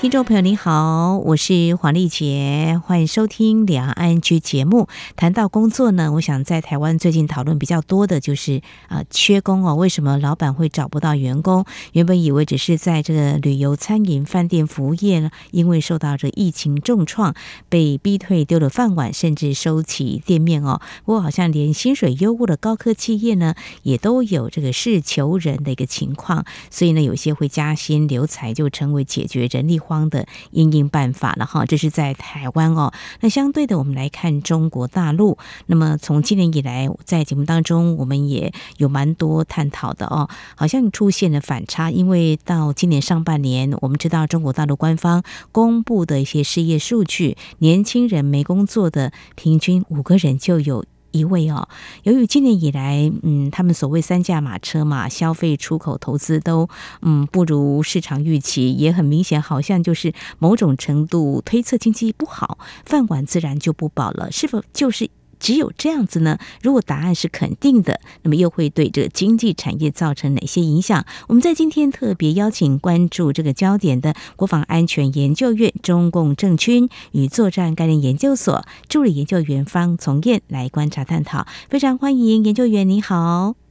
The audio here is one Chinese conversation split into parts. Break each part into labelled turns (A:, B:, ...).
A: 听众朋友您好，我是黄丽杰，欢迎收听两岸 ING 节目。谈到工作呢，我想在台湾最近讨论比较多的就是啊，缺工哦。为什么老板会找不到员工？原本以为只是在这个旅游、餐饮、饭店服务业呢，因为受到这疫情重创，被逼退，丢了饭碗，甚至收起店面哦。不过好像连薪水优渥的高科企业呢，也都有这个事求人的一个情况。所以呢，有些会加薪留才，就成为解决人力方的因应办法了哈，这是在台湾哦。那相对的，我们来看中国大陆。那么从今年以来，在节目当中，我们也有蛮多探讨的哦。好像出现了反差，因为到今年上半年，我们知道中国大陆官方公布的一些失业数据，年轻人没工作的平均五个人就有。一位哦，由于今年以来，嗯，他们所谓三驾马车嘛，消费、出口、投资都嗯不如市场预期，也很明显，好像就是某种程度推测经济不好，饭碗自然就不保了，是否就是？只有这样子呢？如果答案是肯定的，那么又会对这个经济产业造成哪些影响？我们在今天特别邀请关注这个焦点的国防安全研究院中共政军与作战概念研究所助理研究员方从燕来观察探讨。非常欢迎研究员，你好。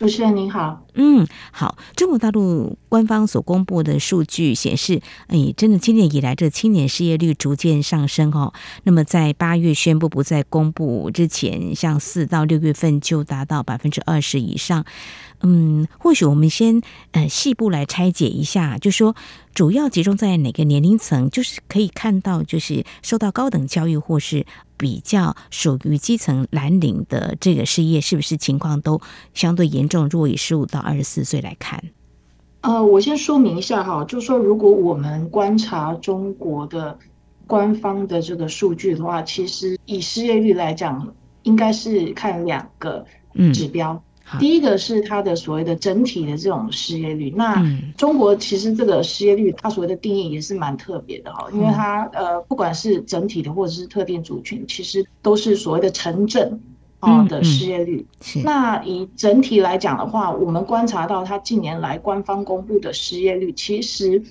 B: 主持人您好，
A: 嗯，好。中国大陆官方所公布的数据显示，哎，真的今年以来，这青年失业率逐渐上升哦。那么在八月宣布不再公布之前，像四到六月份就达到百分之二十以上。嗯，或许我们先呃细部来拆解一下，就说主要集中在哪个年龄层，就是可以看到，就是受到高等教育或是比较属于基层蓝领的这个失业，是不是情况都相对严重？如果以十五到二十四岁来看，
B: 呃，我先说明一下哈，就是说如果我们观察中国的官方的这个数据的话，其实以失业率来讲，应该是看两个指标。嗯第一个是它的所谓的整体的这种失业率，那中国其实这个失业率它所谓的定义也是蛮特别的哈，因为它呃不管是整体的或者是特定族群，其实都是所谓的城镇啊的失业率。那以整体来讲的话，我们观察到它近年来官方公布的失业率，其实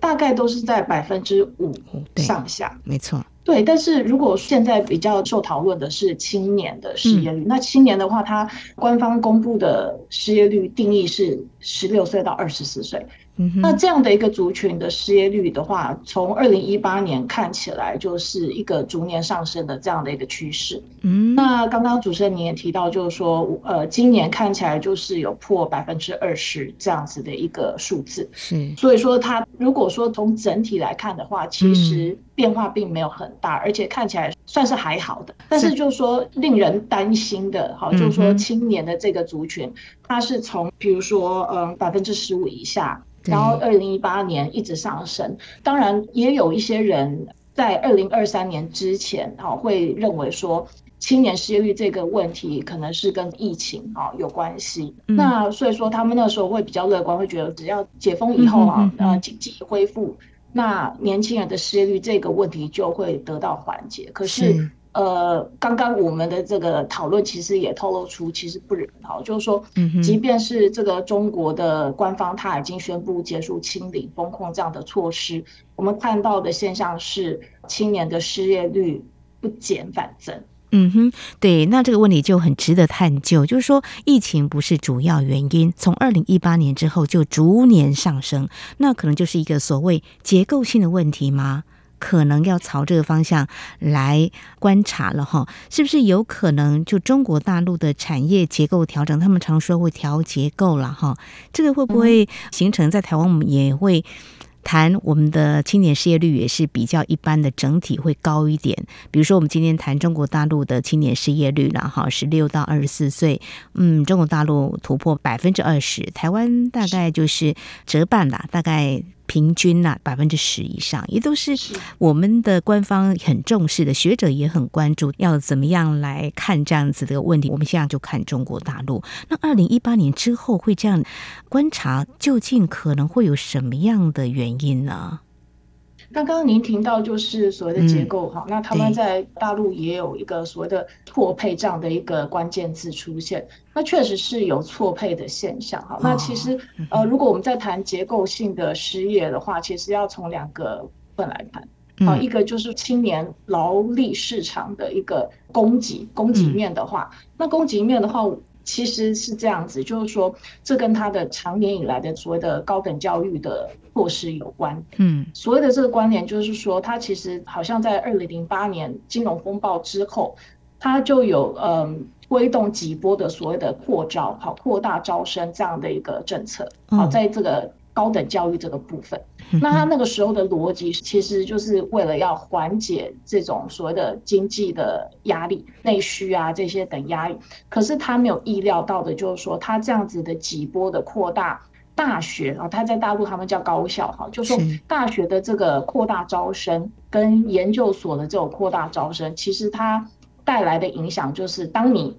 B: 大概都是在百分之五上下。
A: 没错。
B: 对，但是如果现在比较受讨论的是青年的失业率，嗯、那青年的话，它官方公布的失业率定义是十六岁到二十四岁。那这样的一个族群的失业率的话，从二零一八年看起来就是一个逐年上升的这样的一个趋势。嗯，那刚刚主持人你也提到，就是说，呃，今年看起来就是有破百分之二十这样子的一个数字。是，所以说它如果说从整体来看的话，其实变化并没有很大，而且看起来算是还好的。但是就是说令人担心的，哈，就是说青年的这个族群，它是从比如说，嗯，百分之十五以下。然后，二零一八年一直上升。当然，也有一些人在二零二三年之前，啊，会认为说青年失业率这个问题可能是跟疫情啊有关系。那所以说，他们那时候会比较乐观，会觉得只要解封以后啊，呃，经济恢复，那年轻人的失业率这个问题就会得到缓解。可是。呃，刚刚我们的这个讨论其实也透露出，其实不然哈，就是说，即便是这个中国的官方他已经宣布结束清零封控这样的措施，我们看到的现象是青年的失业率不减反增。
A: 嗯哼，对，那这个问题就很值得探究，就是说疫情不是主要原因，从二零一八年之后就逐年上升，那可能就是一个所谓结构性的问题吗？可能要朝这个方向来观察了哈，是不是有可能就中国大陆的产业结构调整？他们常说会调结构了哈，这个会不会形成在台湾？我们也会谈我们的青年失业率也是比较一般的，整体会高一点。比如说，我们今天谈中国大陆的青年失业率了哈，十六到二十四岁，嗯，中国大陆突破百分之二十，台湾大概就是折半啦，大概。平均呐，百分之十以上，也都是我们的官方很重视的，学者也很关注，要怎么样来看这样子的问题。我们现在就看中国大陆，那二零一八年之后会这样观察，究竟可能会有什么样的原因呢？
B: 刚刚您提到就是所谓的结构哈、嗯，那他们在大陆也有一个所谓的错配这样的一个关键字出现，那确实是有错配的现象哈、哦。那其实呃，如果我们在谈结构性的失业的话，其实要从两个部分来谈。啊、嗯，一个就是青年劳力市场的一个供给，供给面的话，嗯、那供给面的话，其实是这样子，就是说，这跟他的长年以来的所谓的高等教育的措施有关。嗯，所谓的这个关联就是说，他其实好像在二零零八年金融风暴之后，他就有嗯推动几波的所谓的扩招，好扩大招生这样的一个政策。好，在这个。高等教育这个部分，那他那个时候的逻辑其实就是为了要缓解这种所谓的经济的压力、内需啊这些等压力。可是他没有意料到的就是说，他这样子的几波的扩大大学啊，他在大陆他们叫高校哈，就是说大学的这个扩大招生跟研究所的这种扩大招生，其实它带来的影响就是，当你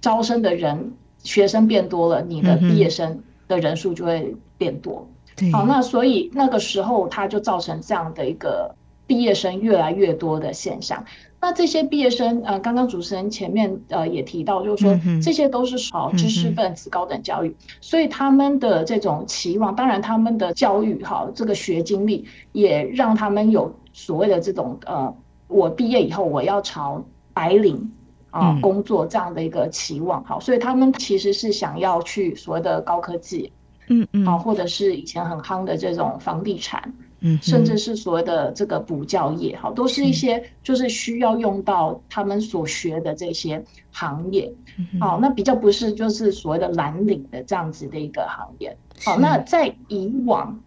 B: 招生的人学生变多了，你的毕业生的人数就会变多。好，那所以那个时候他就造成这样的一个毕业生越来越多的现象。那这些毕业生，呃，刚刚主持人前面呃也提到，就是说这些都是好知识分子、高等教育，所以他们的这种期望，当然他们的教育哈，这个学经历也让他们有所谓的这种呃，我毕业以后我要朝白领啊工作这样的一个期望。好，所以他们其实是想要去所谓的高科技。嗯嗯，啊，或者是以前很夯的这种房地产，嗯，甚至是所谓的这个补教业，哈，都是一些就是需要用到他们所学的这些行业，好，那比较不是就是所谓的蓝领的这样子的一个行业，好，那在以往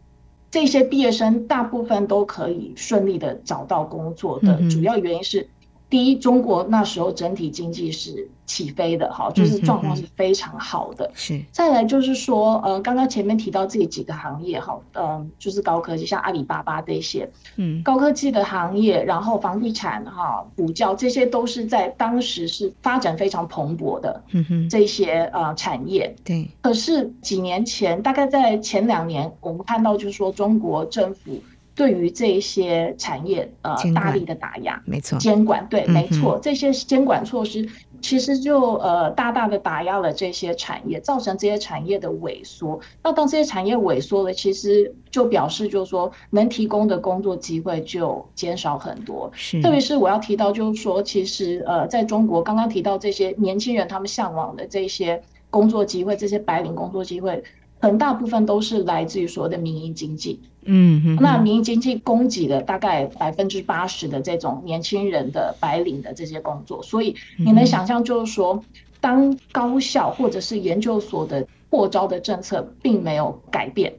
B: 这些毕业生大部分都可以顺利的找到工作的主要原因是。第一，中国那时候整体经济是起飞的，哈，就是状况是非常好的。是、嗯。再来就是说，呃，刚刚前面提到这几个行业，哈，嗯，就是高科技，像阿里巴巴这些，嗯，高科技的行业，然后房地产，哈，补教，这些都是在当时是发展非常蓬勃的，嗯哼，这些呃产业。对。可是几年前，大概在前两年，我们看到就是说，中国政府。对于这一些产业，呃，大力的打压，没错，监管，对，没错，这些监管措施其实就呃大大的打压了这些产业，造成这些产业的萎缩。那当这些产业萎缩了，其实就表示就是说能提供的工作机会就减少很多。是，特别是我要提到就是说，其实呃，在中国刚刚提到这些年轻人他们向往的这些工作机会，这些白领工作机会。很大部分都是来自于所谓的民营经济，嗯哼，那民营经济供给了大概百分之八十的这种年轻人的白领的这些工作，所以你能想象，就是说，当高校或者是研究所的扩招的政策并没有改变，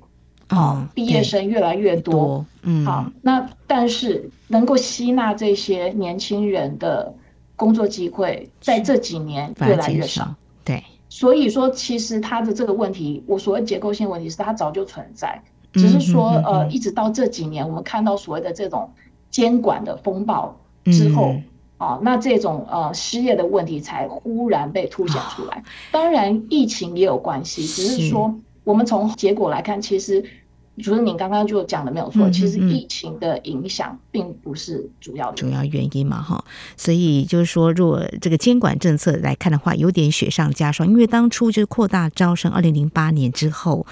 B: 啊，毕业生越来越多，嗯，好，那但是能够吸纳这些年轻人的工作机会，在这几年越来越少，对。所以说，其实它的这个问题，我所谓结构性问题，是它早就存在，只是说，呃，一直到这几年，我们看到所谓的这种监管的风暴之后，啊，那这种呃失业的问题才忽然被凸显出来。当然，疫情也有关系，只是说，我们从结果来看，其实。主任，您刚刚就讲的没有错，其实疫情的影响并不是主要主要原因嘛，哈。所以就是说，如果这个监管政策来看的话，有点雪上加霜。因为当初就是扩大招生，二零零八年之后，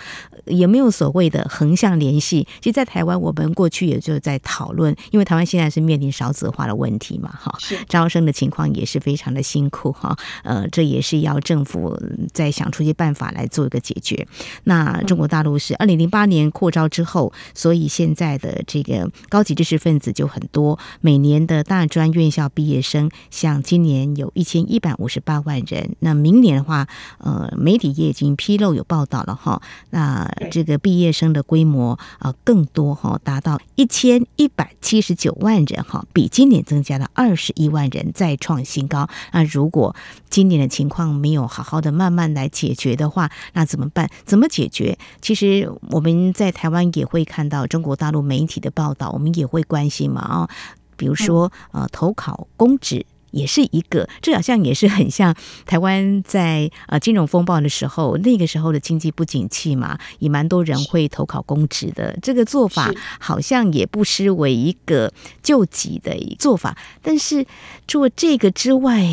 B: 也没有所谓的横向联系。其实，在台湾，我们过去也就在讨论，因为台湾现在是面临少子化的问题嘛，哈，招生的情况也是非常的辛苦，哈。呃，这也是要政府再想出一些办法来做一个解决。那中国大陆是二零零八年扩招之后，所以现在的这个高级知识分子就很多。每年的大专院校毕业生，像今年有一千一百五十八万人。那明年的话，呃，媒体也已经披露有报道了哈。那这个毕业生的规模啊更多哈，达到一千一百七十九万人哈，比今年增加了二十一万人，再创新高。那如果今年的情况没有好好的慢慢来解决的话，那怎么办？怎么解决？其实我们在台湾也会看到中国大陆媒体的报道，我们也会关心嘛啊，比如说呃，投考公职。
A: 也是一个，这好像也是很像台湾在呃金融风暴的时候，那个时候的经济不景气嘛，也蛮多人会投考公职的。这个做法好像也不失为一个救急的做法。但是除了这个之外，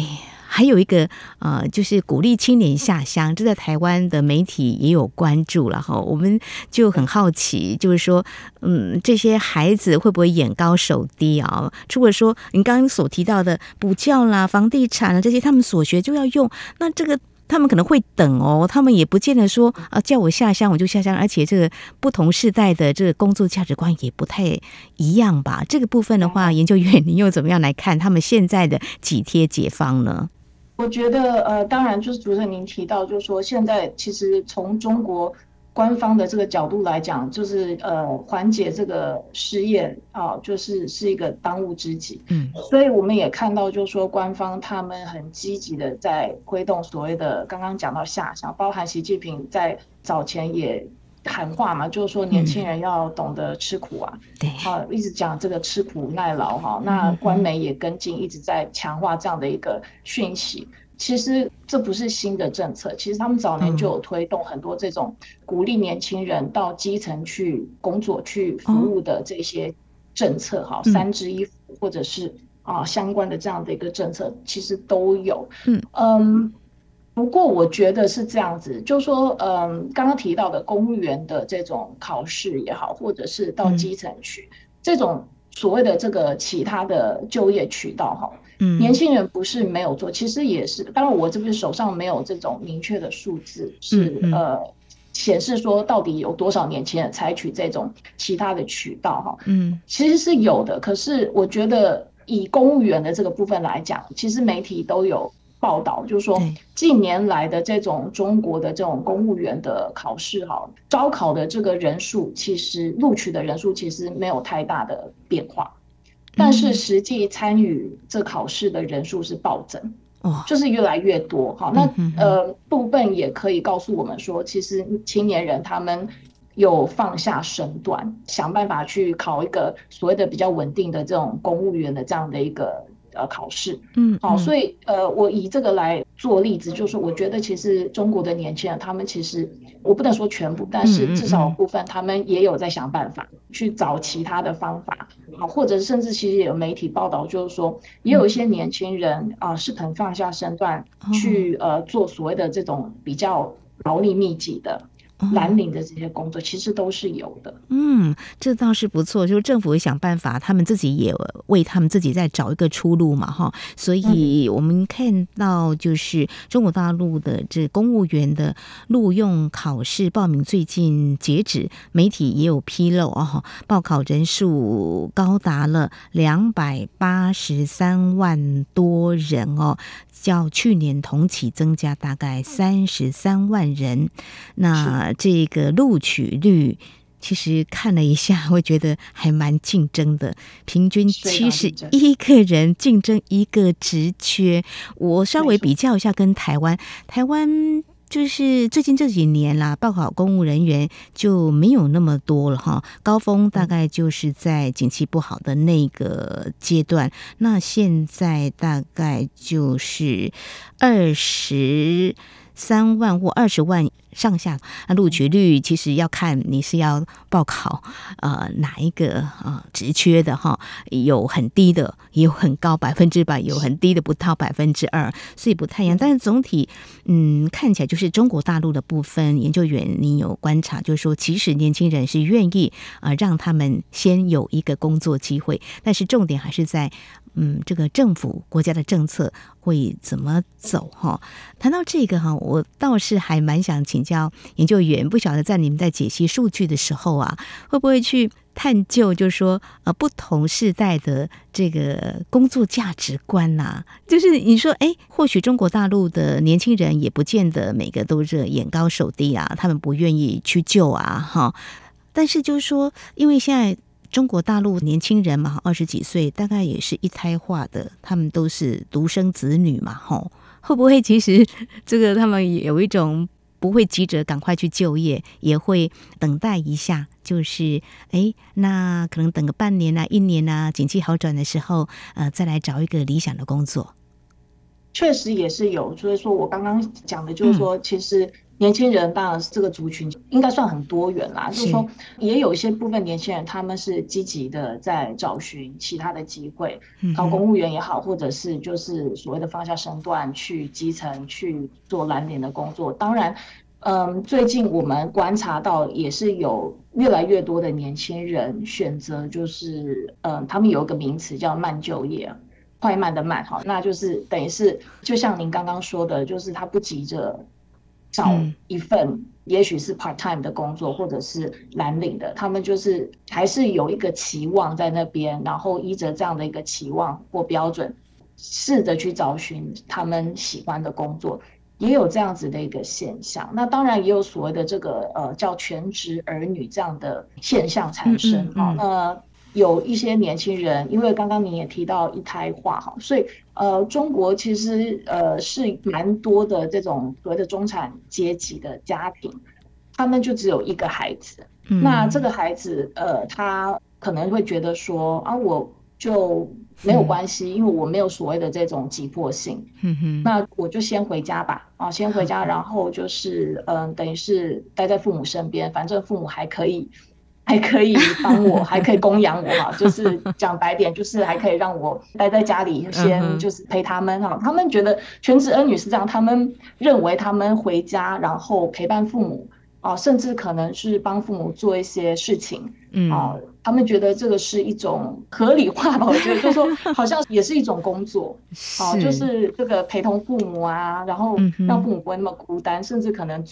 A: 还有一个呃，就是鼓励青年下乡，这在台湾的媒体也有关注了哈。我们就很好奇，就是说，嗯，这些孩子会不会眼高手低啊？除了说你刚刚所提到的补教啦、房地产啊这些，他们所学就要用，那这个他们可能会等哦，他们也不见得说啊，叫我下乡我就下乡，而且这个不同世代的这个工作价值观也不太一样吧？这个部分的话，研究员你又怎么样来看他们现在的几贴解放呢？
B: 我觉得，呃，当然就是主持人您提到，就是说现在其实从中国官方的这个角度来讲，就是呃缓解这个失业啊，就是是一个当务之急。嗯，所以我们也看到，就是说官方他们很积极的在推动所谓的刚刚讲到下乡，包含习近平在早前也。喊话嘛，就是说年轻人要懂得吃苦啊，对、嗯，好，一直讲这个吃苦耐劳哈。那官媒也跟进，一直在强化这样的一个讯息。其实这不是新的政策，其实他们早年就有推动很多这种鼓励年轻人到基层去工作、去服务的这些政策哈，三支一扶或者是啊相关的这样的一个政策，其实都有。嗯嗯。不过我觉得是这样子，就说，嗯，刚刚提到的公务员的这种考试也好，或者是到基层去，嗯、这种所谓的这个其他的就业渠道哈，嗯，年轻人不是没有做，其实也是。当然，我这边手上没有这种明确的数字，是、嗯、呃显示说到底有多少年轻人采取这种其他的渠道哈，嗯，其实是有的。可是我觉得以公务员的这个部分来讲，其实媒体都有。报道就是说，近年来的这种中国的这种公务员的考试，哈，招考的这个人数，其实录取的人数其实没有太大的变化，但是实际参与这考试的人数是暴增，哦，就是越来越多，哈。那呃部分也可以告诉我们说，其实青年人他们有放下身段，想办法去考一个所谓的比较稳定的这种公务员的这样的一个。呃，考试，嗯，好，所以呃，我以这个来做例子，就是我觉得其实中国的年轻人，他们其实我不能说全部，但是至少部分他们也有在想办法去找其他的方法，好，或者甚至其实也有媒体报道，就是说也有一些年轻人啊，是肯放下身段去呃做所谓的这种比较劳力密集的。蓝领的这些工作其实都是有的，
A: 嗯，这倒是不错。就是政府会想办法，他们自己也为他们自己在找一个出路嘛，哈。所以我们看到，就是中国大陆的这公务员的录用考试报名最近截止，媒体也有披露哦，报考人数高达了两百八十三万多人哦。较去年同期增加大概三十三万人，那这个录取率其实看了一下，我觉得还蛮竞争的，平均七十一个人竞争一个职缺。我稍微比较一下跟台湾，台湾。就是最近这几年啦，报考公务人员就没有那么多了哈。高峰大概就是在景气不好的那个阶段，那现在大概就是二十三万或二十万上下，那录取率其实要看你是要报考呃哪一个啊职缺的哈，有很低的，也有很高百分之百，有很低的不到百分之二，所以不太一样。但是总体嗯看起来就是中国大陆的部分研究员，你有观察，就是说其实年轻人是愿意啊让他们先有一个工作机会，但是重点还是在。嗯，这个政府国家的政策会怎么走哈？谈到这个哈，我倒是还蛮想请教研究员，不晓得在你们在解析数据的时候啊，会不会去探究，就是说呃，不同世代的这个工作价值观呐、啊？就是你说，哎，或许中国大陆的年轻人也不见得每个都是眼高手低啊，他们不愿意去救啊哈。但是就是说，因为现在。中国大陆年轻人嘛，二十几岁，大概也是一胎化的，他们都是独生子女嘛，吼，会不会其实这个他们有一种不会急着赶快去就业，也会等待一下，就是哎，那可能等个半年啊、一年啊，景气好转的时候，呃，再来找一个理想的工作。
B: 确实也是有，所以说我刚刚讲的就是说，其实年轻人当然是这个族群应该算很多元啦，就是说也有一些部分年轻人他们是积极的在找寻其他的机会，考公务员也好，或者是就是所谓的放下身段去基层去做蓝领的工作。当然，嗯，最近我们观察到也是有越来越多的年轻人选择，就是嗯，他们有一个名词叫慢就业。快慢的慢哈，那就是等于是，就像您刚刚说的，就是他不急着找一份，也许是 part time 的工作，或者是蓝领的，他们就是还是有一个期望在那边，然后依着这样的一个期望或标准，试着去找寻他们喜欢的工作，也有这样子的一个现象。那当然也有所谓的这个呃叫全职儿女这样的现象产生啊，那。有一些年轻人，因为刚刚你也提到一胎化哈，所以呃，中国其实呃是蛮多的这种所谓的中产阶级的家庭，他们就只有一个孩子，嗯、那这个孩子呃，他可能会觉得说啊，我就没有关系，嗯、因为我没有所谓的这种急迫性，嗯哼，那我就先回家吧，啊，先回家，然后就是嗯、呃，等于是待在父母身边，反正父母还可以。还可以 帮我，还可以供养我哈，就是讲白点，就是还可以让我待在家里，先就是陪他们哈。他们觉得全职儿女是这样，他们认为他们回家然后陪伴父母啊，甚至可能是帮父母做一些事情，啊，他们觉得这个是一种合理化吧？我觉得就是说，好像也是一种工作，啊，就是这个陪同父母啊，然后让父母不会那么孤单，甚至可能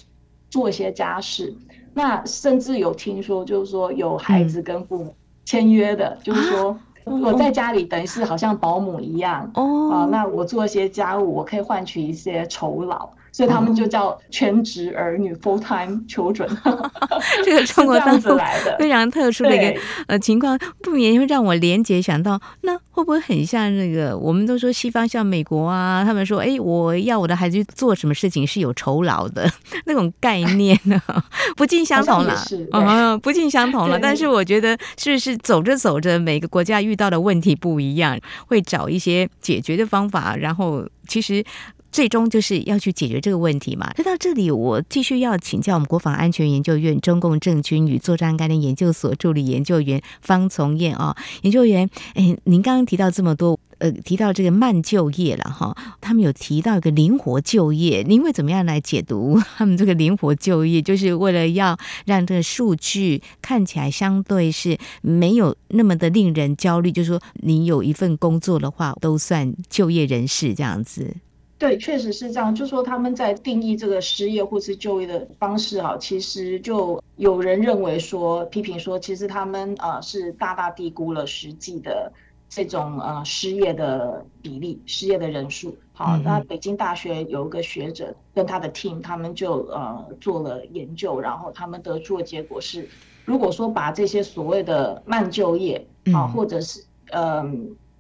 B: 做一些家事。那甚至有听说，就是说有孩子跟父母签约的，嗯、就是说我在家里等于是好像保姆一样哦，啊，那我做一些家务，我可以换取一些酬劳。所以他们就叫全职儿女 （full-time children）。
A: 这个中国当中非常特殊的一个呃情况，不免会让我连结想到，那会不会很像那个？我们都说西方像美国啊，他们说，哎，我要我的孩子去做什么事情是有酬劳的 那种概念呢？不尽相同了，嗯，不尽相同了。但是我觉得，是不是走着走着，每个国家遇到的问题不一样，会找一些解决的方法，然后其实。最终就是要去解决这个问题嘛。说到这里，我继续要请教我们国防安全研究院中共政军与作战概念研究所助理研究员方从燕啊，研究员，哎，您刚刚提到这么多，呃，提到这个慢就业了哈，他们有提到一个灵活就业，您会怎么样来解读 他们这个灵活就业？就是为了要让这个数据看起来相对是没有那么的令人焦虑，就是说你有一份工作的话，都算就业人士这样子。
B: 对，确实是这样。就说他们在定义这个失业或是就业的方式，哈，其实就有人认为说，批评说，其实他们呃是大大低估了实际的这种呃失业的比例、失业的人数。好，那北京大学有一个学者跟他的 team，他们就呃做了研究，然后他们得出的结果是，如果说把这些所谓的慢就业啊，或者是呃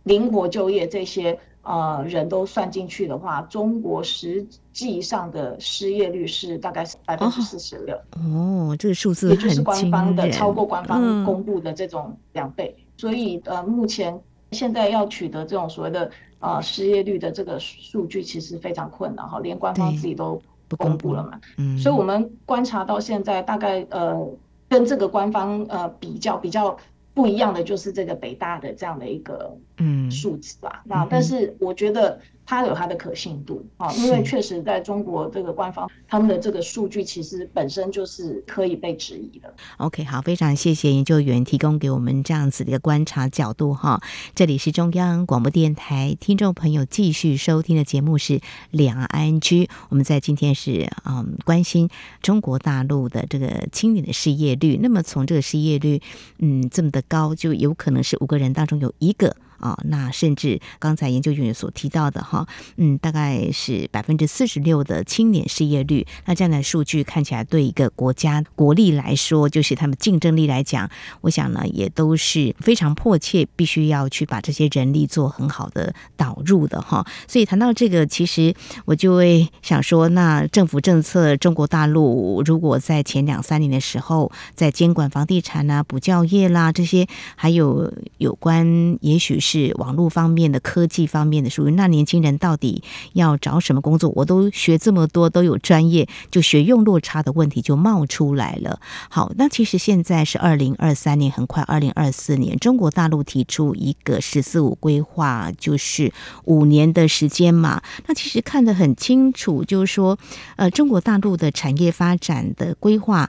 B: 灵活就业这些。呃，人都算进去的话，中国实际上的失业率是大概是百分之四十六。
A: 哦，这个数字
B: 也就是官方的超过官方公布的这种两倍。嗯、所以呃，目前现在要取得这种所谓的呃失业率的这个数据，其实非常困难哈，连官方自己都不公布了嘛。嗯，所以我们观察到现在大概呃，跟这个官方呃比较比较。不一样的就是这个北大的这样的一个嗯数字吧，那但是我觉得。它有它的可信度啊，因为确实在中国这个官方他们的这个数据其实本身就是可以被质疑的。
A: OK，好，非常谢谢研究员提供给我们这样子的一个观察角度哈。这里是中央广播电台，听众朋友继续收听的节目是两岸 ING。我们在今天是嗯关心中国大陆的这个青年的失业率。那么从这个失业率嗯这么的高，就有可能是五个人当中有一个。啊、那甚至刚才研究员所提到的哈，嗯，大概是百分之四十六的青年失业率。那这样的数据看起来，对一个国家国力来说，就是他们竞争力来讲，我想呢，也都是非常迫切，必须要去把这些人力做很好的导入的哈。所以谈到这个，其实我就会想说，那政府政策，中国大陆如果在前两三年的时候，在监管房地产啊、补教业啦这些，还有有关，也许是。是网络方面的科技方面的，属于那年轻人到底要找什么工作？我都学这么多，都有专业，就学用落差的问题就冒出来了。好，那其实现在是二零二三年，很快二零二四年，中国大陆提出一个“十四五”规划，就是五年的时间嘛。那其实看得很清楚，就是说，呃，中国大陆的产业发展的规划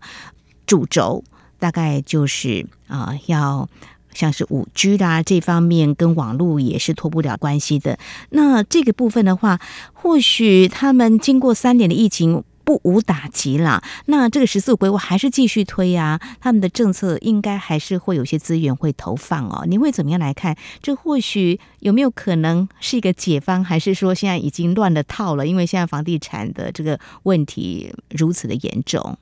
A: 主轴，大概就是啊、要。像是五 G 啦，这方面跟网络也是脱不了关系的。那这个部分的话，或许他们经过三年的疫情不无打击啦。那这个十四五规划还是继续推啊，他们的政策应该还是会有些资源会投放哦。你会怎么样来看？这或许有没有可能是一个解方，还是说现在已经乱了套了？因为现在房地产的这个问题如此的严重。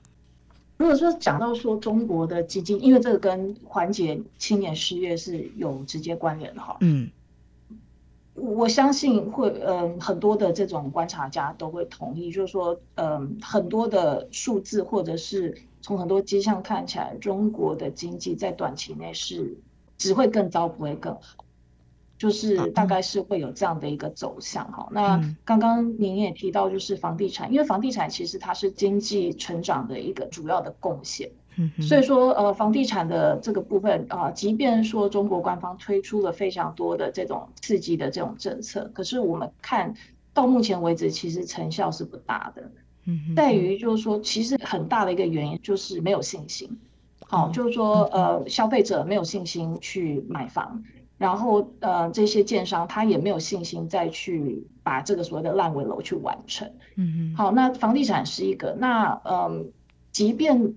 B: 如果说讲到说中国的基金，因为这个跟缓解青年失业是有直接关联的哈。嗯，我相信会，嗯，很多的这种观察家都会同意，就是说，嗯，很多的数字或者是从很多迹象看起来，中国的经济在短期内是只会更糟，不会更好。就是大概是会有这样的一个走向哈。那刚刚您也提到，就是房地产，因为房地产其实它是经济成长的一个主要的贡献。所以说呃，房地产的这个部分啊，即便说中国官方推出了非常多的这种刺激的这种政策，可是我们看到目前为止，其实成效是不大的。嗯在于就是说，其实很大的一个原因就是没有信心。好，就是说呃，消费者没有信心去买房。然后，呃，这些建商他也没有信心再去把这个所谓的烂尾楼去完成。嗯嗯。好，那房地产是一个，那嗯，即便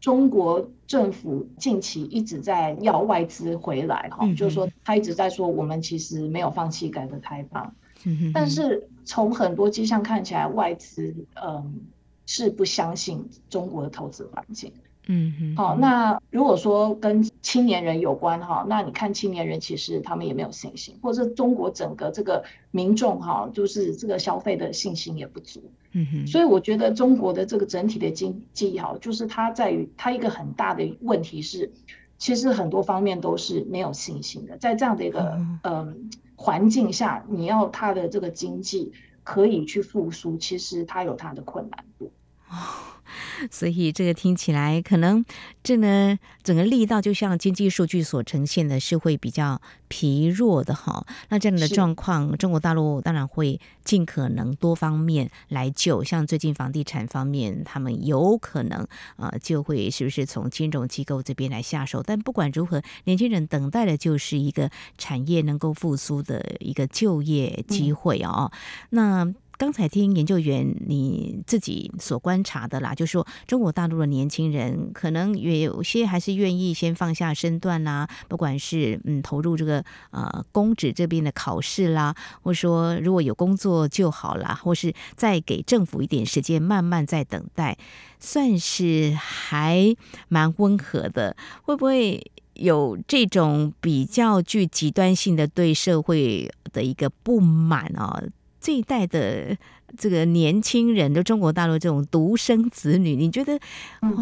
B: 中国政府近期一直在要外资回来，哈、嗯，就是说他一直在说我们其实没有放弃改革开放。嗯，但是从很多迹象看起来，外资嗯是不相信中国的投资环境。嗯哼，好，那如果说跟青年人有关哈，那你看青年人其实他们也没有信心，或者中国整个这个民众哈，就是这个消费的信心也不足。嗯哼，所以我觉得中国的这个整体的经济哈，就是它在于它一个很大的问题是，其实很多方面都是没有信心的，在这样的一个嗯环境下，你要它的这个经济可以去复苏，其实它有它的困难度。
A: 所以这个听起来可能这呢整个力道就像经济数据所呈现的是会比较疲弱的哈。那这样的状况，中国大陆当然会尽可能多方面来救。像最近房地产方面，他们有可能啊就会是不是从金融机构这边来下手。但不管如何，年轻人等待的就是一个产业能够复苏的一个就业机会哦。嗯、那。刚才听研究员你自己所观察的啦，就是说中国大陆的年轻人可能也有些还是愿意先放下身段啦，不管是嗯投入这个呃公职这边的考试啦，或者说如果有工作就好啦，或是再给政府一点时间慢慢再等待，算是还蛮温和的。会不会有这种比较具极端性的对社会的一个不满啊？这一代的这个年轻人，的中国大陆这种独生子女，你觉得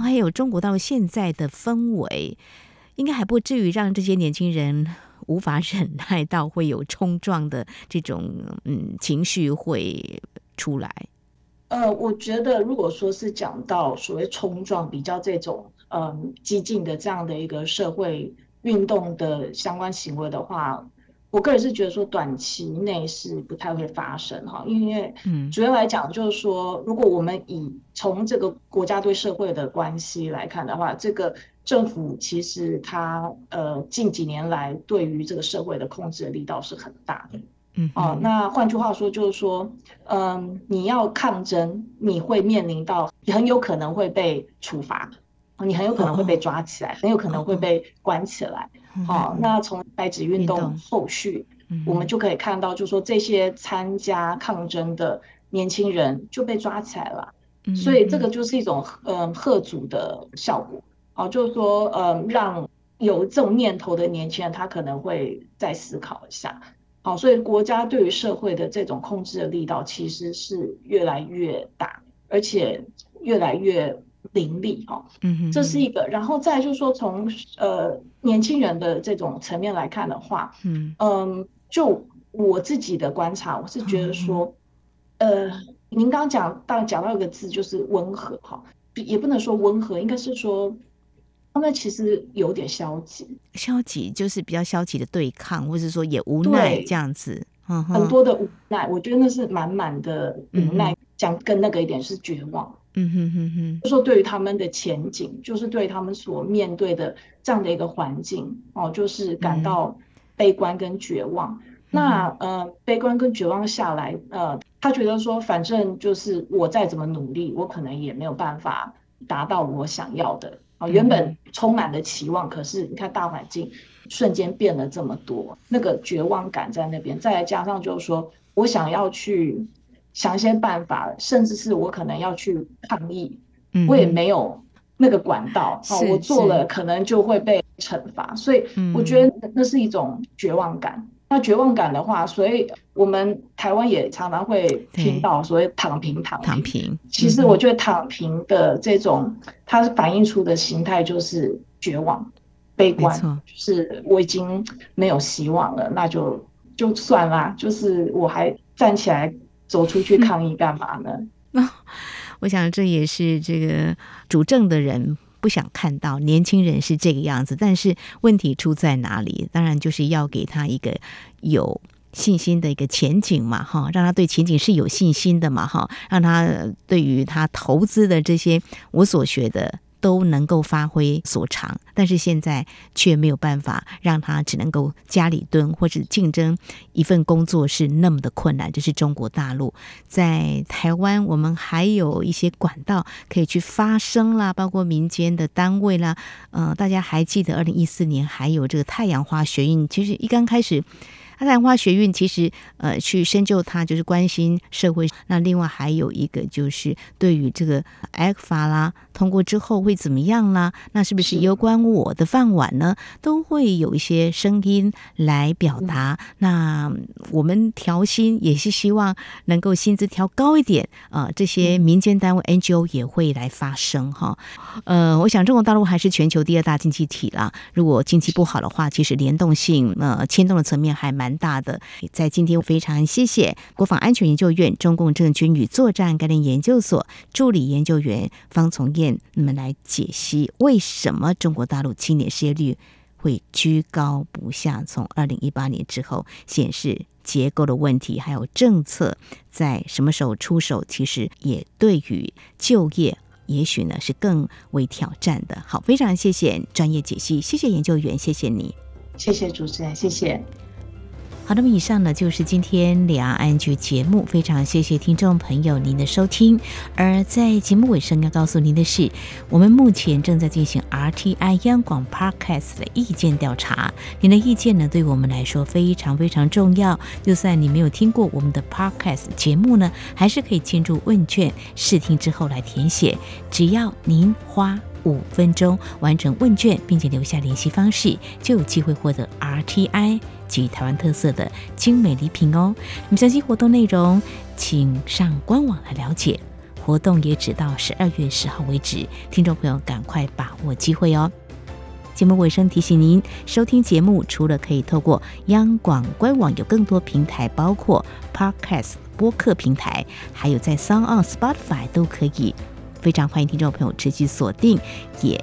A: 还有中国大陆现在的氛围，应该还不至于让这些年轻人无法忍耐到会有冲撞的这种嗯情绪会出来？
B: 呃，我觉得如果说是讲到所谓冲撞，比较这种嗯激进的这样的一个社会运动的相关行为的话。我个人是觉得说，短期内是不太会发生哈，因为主要来讲就是说，如果我们以从这个国家对社会的关系来看的话，这个政府其实它呃近几年来对于这个社会的控制的力道是很大的，嗯，哦，那换句话说就是说，嗯，你要抗争，你会面临到很有可能会被处罚，你很有可能会被抓起来，很有可能会被关起来。好，那从白纸运动后续，我们就可以看到，就是说这些参加抗争的年轻人就被抓起来了，所以这个就是一种嗯。吓阻的效果。好，就是说嗯，让有这种念头的年轻人他可能会再思考一下。好，所以国家对于社会的这种控制的力道其实是越来越大，而且越来越伶俐哦。嗯，这是一个。然后再就是说，从呃年轻人的这种层面来看的话，嗯嗯，就我自己的观察，我是觉得说，呃，您刚刚讲到讲到一个字，就是温和哈，也不能说温和，应该是说。他们其实有点消极，
A: 消极就是比较消极的对抗，或者说也无奈这样子，
B: 很多的无奈，我觉得那是满满的无奈。讲更那个一点是绝望，嗯哼哼哼，就说对于他们的前景，就是对他们所面对的这样的一个环境哦，就是感到悲观跟绝望。那呃，悲观跟绝望下来，呃，他觉得说，反正就是我再怎么努力，我可能也没有办法达到我想要的。啊，原本充满了期望，可是你看大环境瞬间变了这么多，那个绝望感在那边，再加上就是说我想要去想一些办法，甚至是我可能要去抗议，我也没有那个管道，啊，我做了可能就会被惩罚，所以我觉得那是一种绝望感。那绝望感的话，所以我们台湾也常常会听到所谓“躺平”“躺平”。躺平。其实我觉得“躺平”的这种，它反映出的形态就是绝望、悲观，就是我已经没有希望了，那就就算啦。就是我还站起来走出去抗议干嘛呢？
A: 那 我想这也是这个主政的人。不想看到年轻人是这个样子，但是问题出在哪里？当然就是要给他一个有信心的一个前景嘛，哈，让他对前景是有信心的嘛，哈，让他对于他投资的这些我所学的。都能够发挥所长，但是现在却没有办法让他只能够家里蹲，或者竞争一份工作是那么的困难。这是中国大陆，在台湾我们还有一些管道可以去发声啦，包括民间的单位啦。呃，大家还记得二零一四年还有这个太阳花学运，其实一刚开始。太阳花学运其实，呃，去深究它就是关心社会。那另外还有一个就是对于这个 ECFA 啦通过之后会怎么样啦？那是不是攸关我的饭碗呢？都会有一些声音来表达。那我们调薪也是希望能够薪资调高一点啊，呃。这些民间单位 NGO 也会来发声哈。呃，我想中国大陆还是全球第二大经济体啦。如果经济不好的话，其实联动性呃牵动的层面还蛮。大的，在今天非常谢谢国防安全研究院中共政军与作战概念研究所助理研究员方从那么来解析为什么中国大陆青年失业率会居高不下？从二零一八年之后，显示结构的问题，还有政策在什么时候出手，其实也对于就业，也许呢是更为挑战的。好，非常谢谢专业解析，谢谢研究员，谢谢你，
B: 谢谢主持人，谢谢。
A: 好，那么以上呢就是今天两岸局节目，非常谢谢听众朋友您的收听。而在节目尾声要告诉您的是，我们目前正在进行 RTI 央广 Podcast 的意见调查，您的意见呢对我们来说非常非常重要。就算你没有听过我们的 Podcast 节目呢，还是可以进入问卷试听之后来填写，只要您花五分钟完成问卷，并且留下联系方式，就有机会获得 RTI。及台湾特色的精美礼品哦！那么详细活动内容，请上官网来了解。活动也只到十二月十号为止，听众朋友赶快把握机会哦！节目尾声提醒您，收听节目除了可以透过央广官网，有更多平台，包括 Podcast 播客平台，还有在 SoundOn、Spotify 都可以。非常欢迎听众朋友持续锁定，也